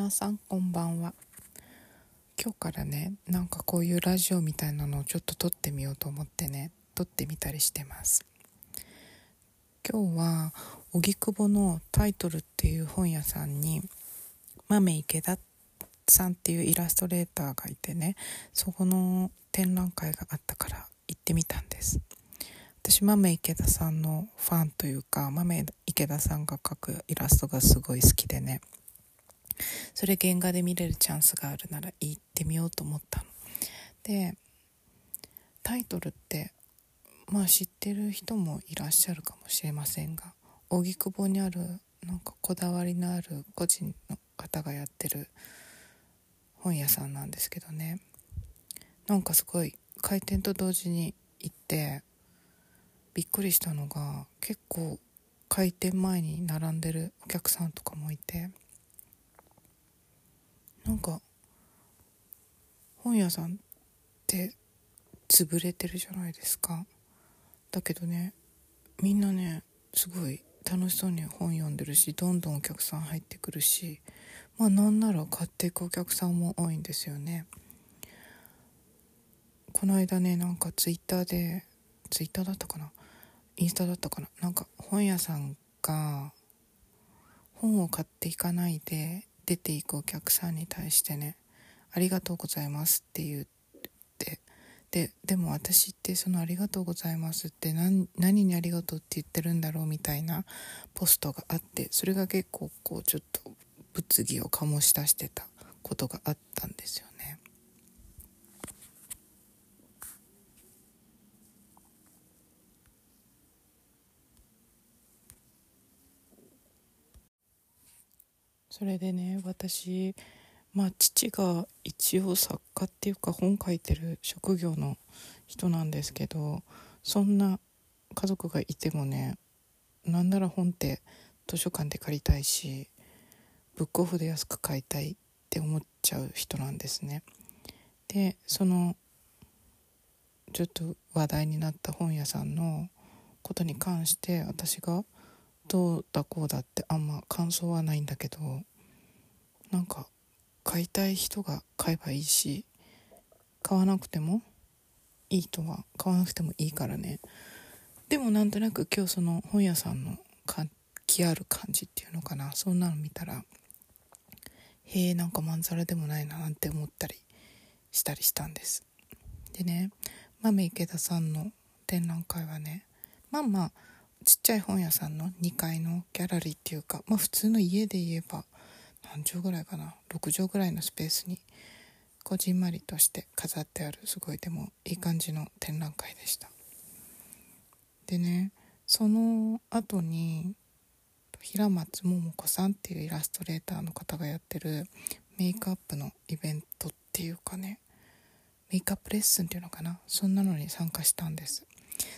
皆さんこんばんは。今日からねなんかこういうラジオみたいなのをちょっと撮ってみようと思ってね撮ってみたりしてます。今日は荻窪のタイトルっていう本屋さんに豆池田さんっていうイラストレーターがいてねそこの展覧会があったから行ってみたんです。私豆池田さんのファンというか豆池田さんが描くイラストがすごい好きでね。それ原画で見れるチャンスがあるなら行ってみようと思ったの。でタイトルってまあ知ってる人もいらっしゃるかもしれませんが荻窪にあるなんかこだわりのある個人の方がやってる本屋さんなんですけどね。なんかすごい開店と同時に行ってびっくりしたのが結構開店前に並んでるお客さんとかもいてなんか本屋さんって潰れてるじゃないですか。だけどねみんなねすごい楽しそうに本読んでるしどんどんお客さん入ってくるしまあなんなら買っていくお客さんも多いんですよね。この間ねなんかツイッターでツイッターだったかなインスタだったかななんか本屋さんが本を買っていかないで出ていくお客さんに対してね「ありがとうございます」って言ってででも私ってその「ありがとうございます」って何何にありがとうって言ってるんだろうみたいなポストがあってそれが結構こうちょっと物議を醸し出してたことがあったんですよね。それでね私まあ父が一応作家っていうか本書いてる職業の人なんですけどそんな家族がいてもねなんなら本って図書館で借りたいしブックオフで安く買いたいって思っちゃう人なんですね。でそのちょっと話題になった本屋さんのことに関して私がどうだこうだってあんま感想はないんだけどなんか買いたい人が買えばいいし買わなくてもいい人は買わなくてもいいからね。でもなんとなく今日その本屋さんの活気ある感じっていうのかな。そんなの見たらへえんかまんざらでもないななんて思ったりしたりしたんです。でね豆池田さんの展覧会はねまあまあちっちゃい本屋さんの2階のギャラリーっていうか、まあ、普通の家で言えば何畳ぐらいかな？6畳ぐらいのスペースにこじんまりとして飾ってあるすごいでもいい感じの展覧会でした。でねその後に平松桃子さんっていうイラストレーターの方がやってるメイクアップのイベントっていうかねメイクアップレッスンっていうのかな？そんなのに参加したんです。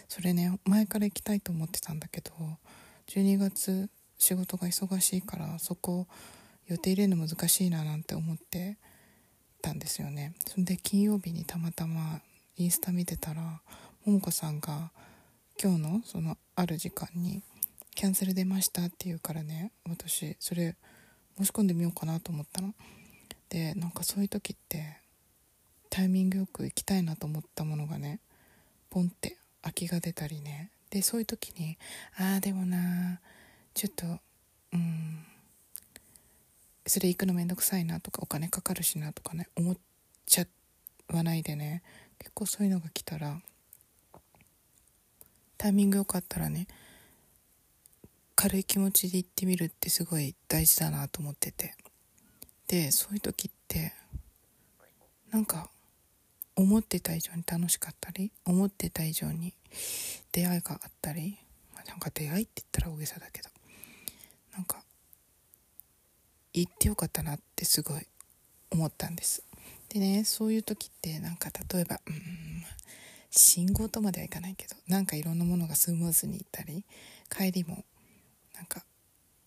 それね前から行きたいと思ってたんだけど12月仕事が忙しいからそこ予定入れるの難しいななんて思ってたんですよね。それで金曜日にたまたまインスタ見てたら桃子さんが今日のそのある時間にキャンセル出ましたって言うからね私それ申し込んでみようかなと思ったの。でなんかそういう時ってタイミングよく行きたいなと思ったものがねポンって空きが出たりね。でそういう時にああでもなちょっとうんそれ行くのめんどくさいなとかお金かかるしなとかね思っちゃわないでね。結構そういうのが来たらタイミングよかったらね軽い気持ちで行ってみるってすごい大事だなと思ってて。でそういう時ってなんか思ってた以上に楽しかったり思ってた以上に出会いがあったり、まあ、なんか出会いって言ったら大げさだけどなんか行ってよかったなってすごい思ったんです。でねそういう時ってなんか例えばうん信号とまではいかないけどなんかいろんなものがスムーズに行ったり帰りもなんか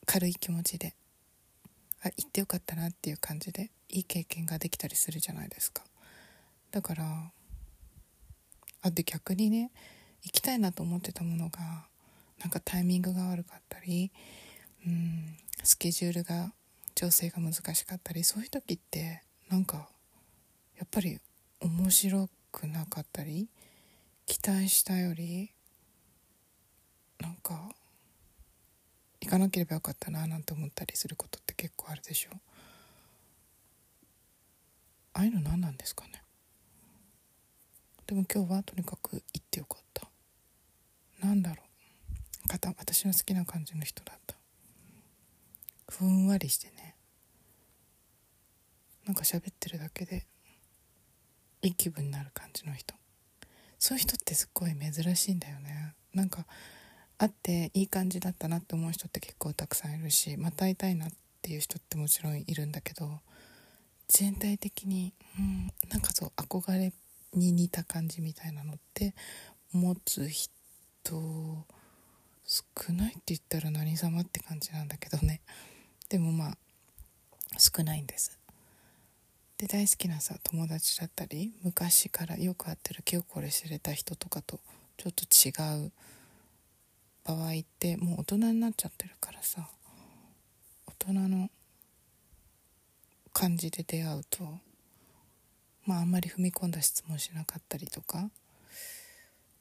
軽い気持ちであ行ってよかったなっていう感じでいい経験ができたりするじゃないですか。だからあで逆にね行きたいなと思ってたものがなんかタイミングが悪かったりうんスケジュールが調整が難しかったりそういう時ってなんかやっぱり面白くなかったり期待したよりなんか行かなければよかったななんて思ったりすることって結構あるでしょ。ああいうの何なんですかね？でも今日はとにかく行ってよかった。なんだろう。方私の好きな感じの人だった。ふんわりしてね。なんか喋ってるだけでいい気分になる感じの人。そういう人ってすっごい珍しいんだよね。なんか会っていい感じだったなって思う人って結構たくさんいるしまた会いたいなっていう人ってもちろんいるんだけど全体的に、うん、なんかそう憧れっに似た感じみたいなのって持つ人少ないって言ったら何様って感じなんだけどね。でもまあ少ないんです。で大好きなさ友達だったり昔からよく会ってる気をこれ知れた人とかとちょっと違う。場合ってもう大人になっちゃってるからさ大人の感じで出会うとまああんまり踏み込んだ質問しなかったりとか。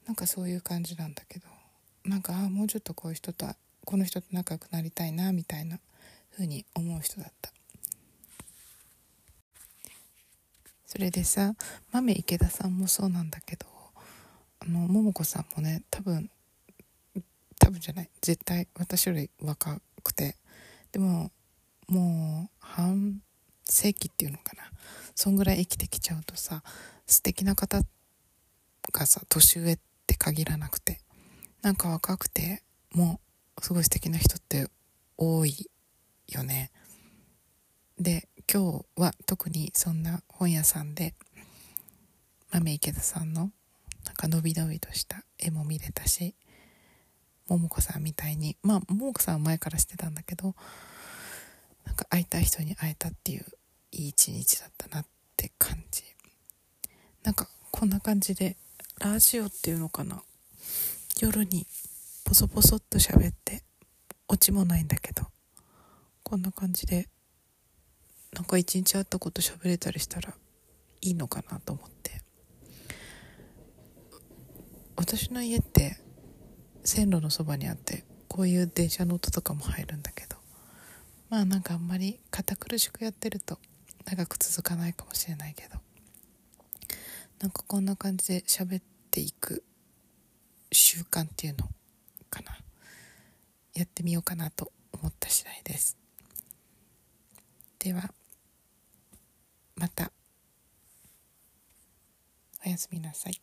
なんかそういう感じなんだけど。なんかああもうちょっとこういう人とこの人と仲良くなりたいなみたいな風に思う人だった。それでさ豆池田さんもそうなんだけど。あの桃子さんもね多分多分じゃない。絶対私より若くて。でももう半世紀っていうのかな。そんぐらい生きてきちゃうとさ素敵な方がさ年上って限らなくてなんか若くてもうすごい素敵な人って多いよね。で今日は特にそんな本屋さんで豆池田さんのなんか伸び伸びとした絵も見れたし桃子さんみたいにまあ桃子さんは前からしてたんだけどなんか会いたい人に会えたっていういい一日だったなって感じ。なんかこんな感じでラジオっていうのかな。夜にポソポソっと喋ってオチもないんだけど。こんな感じでなんか一日会ったこと喋れたりしたらいいのかなと思って。私の家って線路のそばにあってこういう電車の音とかも入るんだけど。まあなんかあんまり堅苦しくやってると長く続かないかもしれないけどなんかこんな感じで喋っていく習慣っていうのかな。やってみようかなと思った次第です。ではまた。おやすみなさい。